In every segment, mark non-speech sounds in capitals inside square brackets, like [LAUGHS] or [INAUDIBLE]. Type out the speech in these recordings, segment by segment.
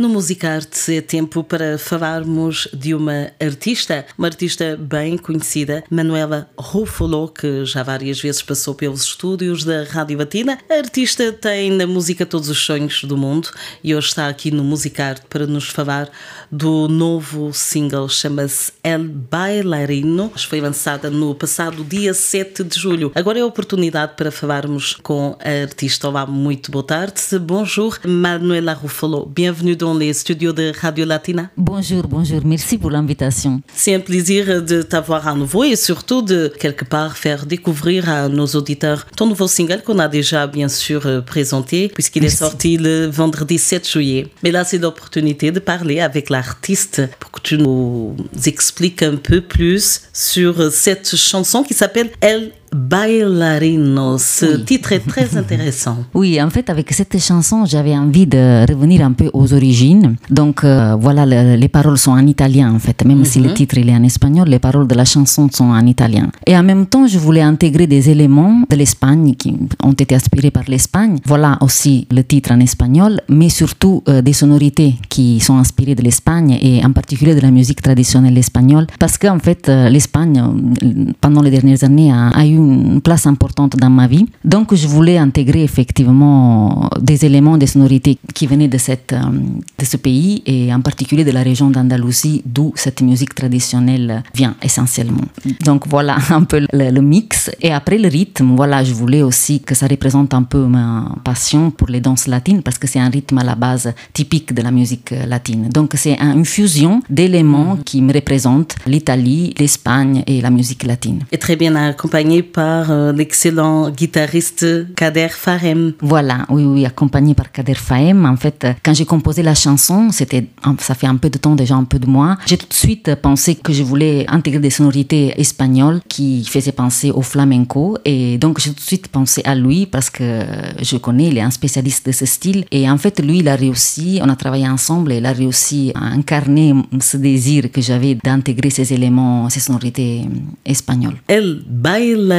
No Musicarte é tempo para falarmos de uma artista, uma artista bem conhecida, Manuela Ruffalo, que já várias vezes passou pelos estúdios da Rádio Latina. A artista tem na música todos os sonhos do mundo e hoje está aqui no Musicarte para nos falar do novo single, chama-se El Bailarino. Foi lançada no passado dia 7 de julho. Agora é a oportunidade para falarmos com a artista. Olá, muito boa tarde. Bonjour, Manuela Ruffalo. Bienvenue dans les studios de Radio Latina. Bonjour, bonjour. Merci pour l'invitation. C'est un plaisir de t'avoir à nouveau et surtout de quelque part faire découvrir à nos auditeurs ton nouveau single qu'on a déjà bien sûr présenté puisqu'il est sorti le vendredi 7 juillet. Mais là, c'est l'opportunité de parler avec l'artiste pour que tu nous expliques un peu plus sur cette chanson qui s'appelle Elle Bailarino. Ce oui. titre est très intéressant. [LAUGHS] Oui, en fait, avec cette chanson, j'avais envie de revenir un peu aux origines. Donc, euh, voilà, le, les paroles sont en italien, en fait. Même mm -hmm. si le titre il est en espagnol, les paroles de la chanson sont en italien. Et en même temps, je voulais intégrer des éléments de l'Espagne qui ont été inspirés par l'Espagne. Voilà aussi le titre en espagnol, mais surtout euh, des sonorités qui sont inspirées de l'Espagne et en particulier de la musique traditionnelle espagnole. Parce qu'en fait, euh, l'Espagne, pendant les dernières années, a, a eu une place importante dans ma vie. Donc, je voulais intégrer effectivement des éléments, des sonorités qui venaient de, cette, de ce pays et en particulier de la région d'Andalousie d'où cette musique traditionnelle vient essentiellement. Donc, voilà [LAUGHS] un peu le, mix. Et après le rythme, voilà, je voulais aussi que ça représente un peu ma passion pour les danses latines parce que c'est un rythme à la base typique de la musique latine. Donc, c'est une fusion d'éléments qui me représentent l'Italie, l'Espagne et la musique latine. Et très bien accompagné par euh, l'excellent guitariste Kader Fahem. Voilà, oui, oui, accompagné par Kader Fahem. En fait, quand j'ai composé la chanson, c'était, ça fait un peu de temps déjà, un peu de mois. J'ai tout de suite pensé que je voulais intégrer des sonorités espagnoles qui faisaient penser au flamenco. Et donc, j'ai tout de suite pensé à lui parce que je connais, il est un spécialiste de ce style. Et en fait, lui, il a réussi, on a travaillé ensemble, et il a réussi à incarner ce désir que j'avais d'intégrer ces éléments, ces sonorités espagnoles. El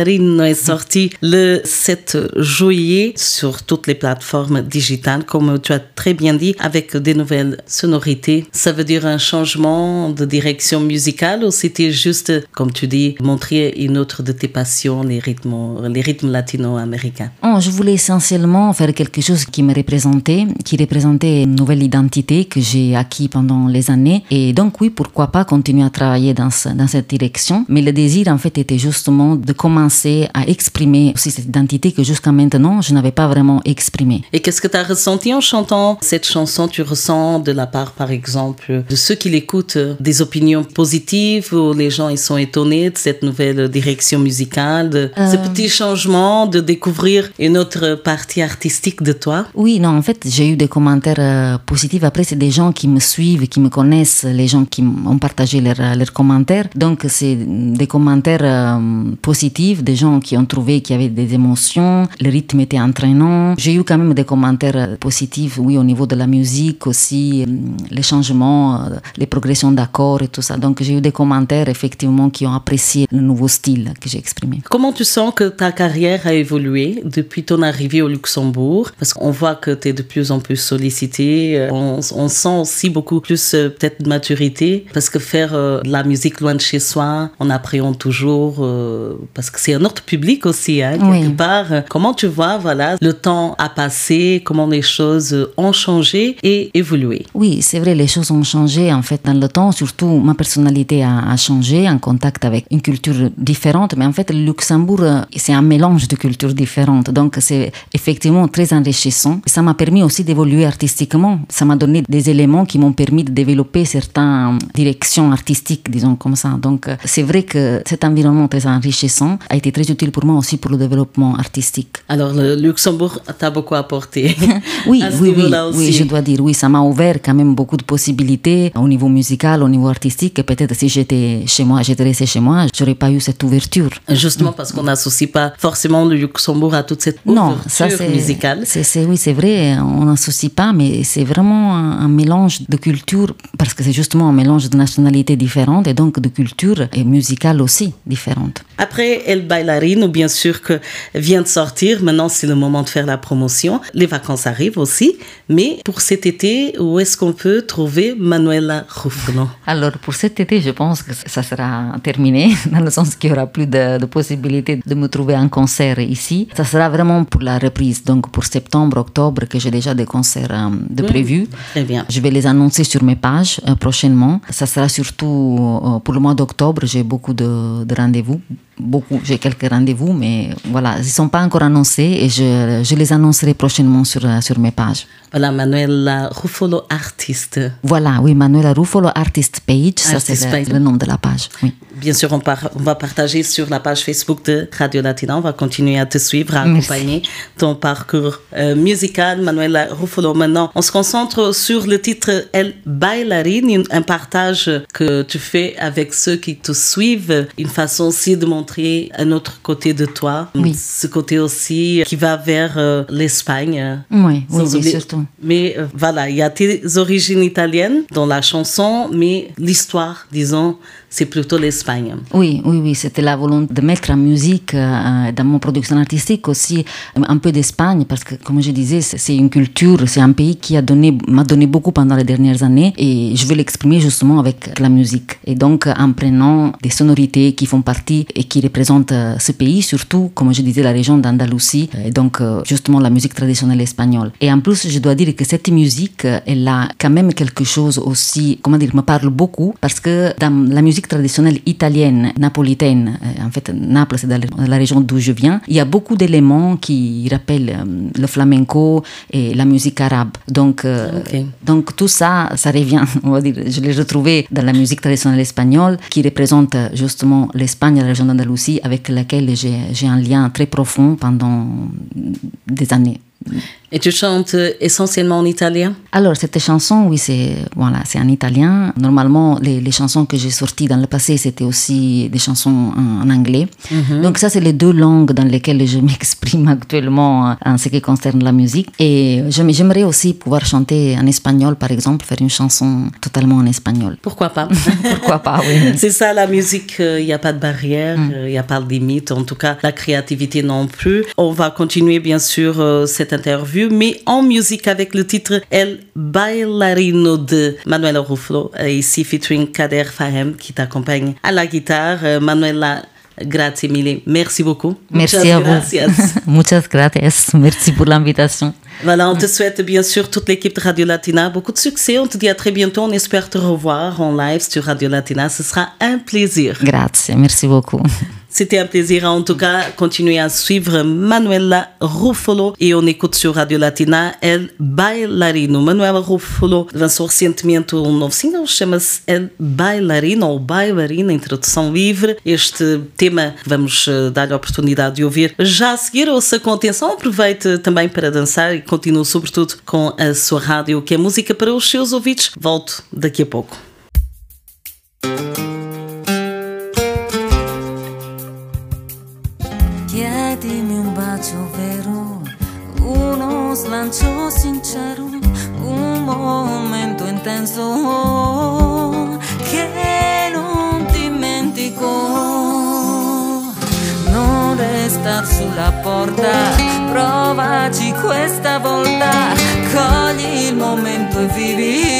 Est sorti le 7 juillet sur toutes les plateformes digitales, comme tu as très bien dit, avec des nouvelles sonorités. Ça veut dire un changement de direction musicale ou c'était juste, comme tu dis, montrer une autre de tes passions, les rythmes, les rythmes latino-américains? Oh, Je voulais essentiellement faire quelque chose qui me représentait, qui représentait une nouvelle identité que j'ai acquis pendant les années. Et donc oui, pourquoi pas continuer à travailler dans cette direction. Mais le désir, en fait, était justement de commencer à exprimer aussi cette identité que jusqu'à maintenant, je n'avais pas vraiment exprimée. Et qu'est-ce que tu as ressenti en chantant cette chanson? Tu ressens de la part, par exemple, de ceux qui l'écoutent, des opinions positives ou les gens ils sont étonnés de cette nouvelle direction musicale, de euh... ce petit changement, de découvrir une autre partie artistique de toi? Oui, non, en fait, j'ai eu des commentaires euh, positifs. Après, c'est des gens qui me suivent, qui me connaissent, les gens qui ont partagé leurs, leurs commentaires. Donc, c'est des commentaires euh, positifs, des gens qui ont trouvé qu'il y avait des émotions, le rythme était entraînant. J'ai eu quand même des commentaires positifs, oui, au niveau de la musique aussi, les changements, les progressions d'accords et tout ça. Donc j'ai eu des commentaires effectivement qui ont apprécié le nouveau style que j'ai exprimé. Comment tu sens que ta carrière a évolué depuis ton arrivée au Luxembourg? Parce qu'on voit que tu es de plus en plus sollicité. On, on sent aussi beaucoup plus peut-être de maturité parce que faire euh, de la musique loin de chez soi, on appréhende toujours euh, parce que c'est un autre public aussi, hein, quelque oui. part. Comment tu vois, voilà, le temps a passé, comment les choses ont changé et évolué? Oui, c'est vrai, les choses ont changé en fait dans le temps. Surtout, ma personnalité a, a, changé en contact avec une culture différente. Mais en fait, le Luxembourg, c'est un mélange de cultures différentes. Donc, c'est effectivement très enrichissant. Ça m'a permis aussi d'évoluer artistiquement. Ça m'a donné des éléments qui m'ont permis de développer certaines directions artistiques, disons comme ça. Donc, c'est vrai que cet environnement très enrichissant. A été très utile pour moi aussi pour le développement artistique. Alors, le Luxembourg t'a beaucoup apporté. [LAUGHS] oui, oui, oui, oui, je dois dire, oui, ça m'a ouvert quand même beaucoup de possibilités au niveau musical, au niveau artistique. Et peut-être si j'étais chez moi, j'étais restée chez moi, j'aurais pas eu cette ouverture. Justement parce qu'on n'associe pas forcément le Luxembourg à toute cette ouverture non, ça, musicale. C'est, oui, c'est vrai, on n'associe pas, mais c'est vraiment un, mélange de culture, parce que c'est justement un mélange de nationalités différentes et donc de culture et musicale aussi différentes. Après El Bailarino, bien sûr que vient de sortir, maintenant c'est le moment de faire la promotion. Les vacances arrivent aussi, mais pour cet été, où est-ce qu'on peut trouver Manuela Ruffalo Alors pour cet été, je pense que ça sera terminé, [LAUGHS] dans le sens qu'il n'y aura plus de, de possibilité de me trouver en concert ici. Ça sera vraiment pour la reprise, donc pour septembre, octobre, que j'ai déjà des concerts euh, de prévus. Très bien. Je vais les annoncer sur mes pages euh, prochainement. Ça sera surtout euh, pour le mois d'octobre, j'ai beaucoup de, de rendez-vous beaucoup, j'ai quelques rendez-vous, mais voilà, ils ne sont pas encore annoncés et je, je, les annoncerai prochainement sur, sur mes pages. Voilà, Manuela Ruffolo Artiste. Voilà, oui, Manuela Ruffolo Artist Page, ça c'est le, nom de la page. Oui. Bien sûr, on, on, va partager sur la page Facebook de Radio Latina. On va continuer à te suivre, à accompagner ton parcours euh, musical, Manuela Ruffolo. Maintenant, on se concentre sur le titre El Bailarine, un partage que tu fais avec ceux qui te suivent, une façon aussi de montrer un autre côté de toi, oui. ce côté aussi qui va vers euh, l'Espagne. Oui, oui, oui surtout. Mais euh, voilà, il y a tes origines italiennes dans la chanson, mais l'histoire, disons, c'est plutôt l'Espagne. Oui, oui, oui, c'était la volonté de mettre en musique euh, dans mon production artistique aussi un peu d'Espagne parce que, comme je disais, c'est une culture, c'est un pays qui a donné, m'a donné beaucoup pendant les dernières années et je veux l'exprimer justement avec la musique. Et donc, en prenant des sonorités qui font partie et qui représentent euh, ce pays, surtout, comme je disais, la région d'Andalousie, et donc euh, justement la musique traditionnelle espagnole. Et en plus, je dois dire que cette musique, elle a quand même quelque chose aussi, comment dire, me parle beaucoup parce que dans la musique traditionnelle italienne, napolitaine, euh, en fait Naples c'est dans la région d'où je viens, il y a beaucoup d'éléments qui rappellent euh, le flamenco et la musique arabe. Donc, euh, donc tout ça, ça revient, [LAUGHS] on va dire, je l'ai retrouvé dans la musique traditionnelle espagnole qui représente justement l'Espagne, la région d'Andalousie, avec laquelle j'ai un lien très profond pendant des années. Et tu chantes essentiellement en italien? Alors, cette chanson, oui, c'est voilà, en italien. Normalement, les, les chansons que j'ai sorties dans le passé, c'était aussi des chansons en, anglais. Mhm. Donc, ça, c'est les deux langues dans lesquelles je [LAUGHS] m'exprime actuellement en ce qui concerne la musique. Et j'aimerais aussi pouvoir chanter en espagnol, par exemple, faire une chanson totalement en espagnol. Pourquoi pas? [LAUGHS] Pourquoi pas, oui. [LAUGHS] C'est ça, la musique, il euh, n'y a pas de barrière, il mm. n'y euh, a pas de limite. En tout cas, la créativité non plus. On va continuer, bien sûr, euh, cette interview mais en musique avec le titre El Bailarino de Manuela Ruffalo, euh, ici featuring Kader Fahem qui t'accompagne à la guitare. Euh, Manuela, grazie mille. Merci beaucoup. Merci à vous. [LAUGHS] Muchas gracias. Merci pour l'invitation. Voilà, on te souhaite bien sûr toute l'équipe de Radio Latina beaucoup de succès. On te dit à très bientôt. On espère te revoir en live sur Radio Latina. Ce sera un plaisir. Grazie, merci beaucoup. C'était un plaisir en tout cas. Continuez à suivre Manuela Ruffolo e on écoute sur Radio Latina El Bailarino. Manuela Ruffolo lançou recentemente um novo single, chama-se El Bailarino ou Bailarina, introdução livre. Este tema vamos eh, dar a oportunidade de ouvir já a seguir. Ouça com atenção, aproveite também para dançar e continue sobretudo com a sua rádio, que é música para os seus ouvidos. Volto daqui a pouco. Intenso che non dimentico. Non restar sulla porta, provaci questa volta, cogli il momento e vivi.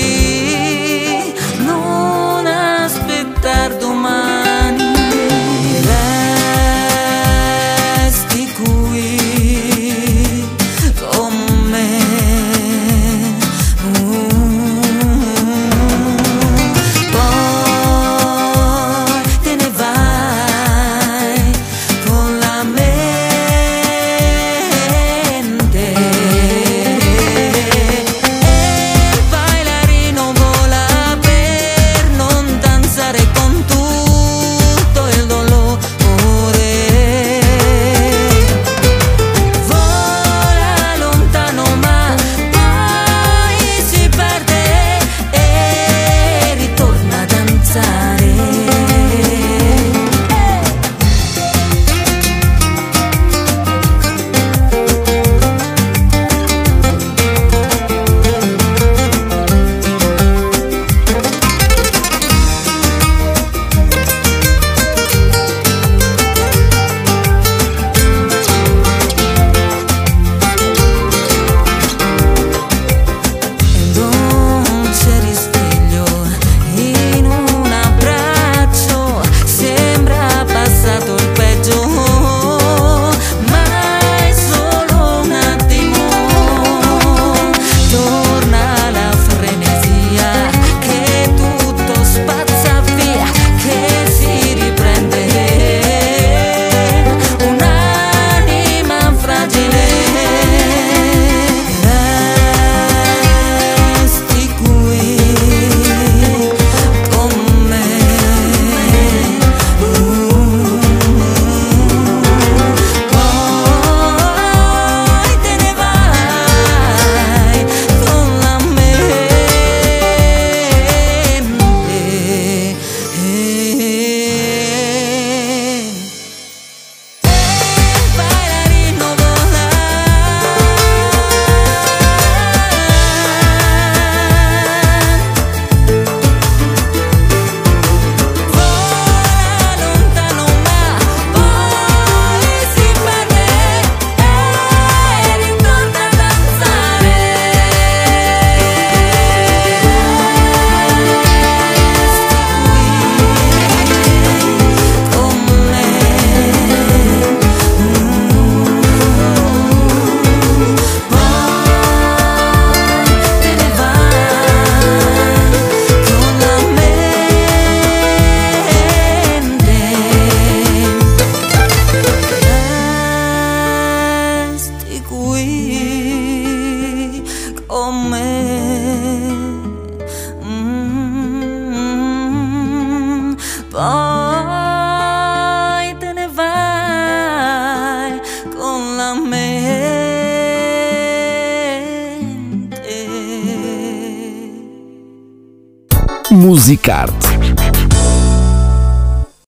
Musicarte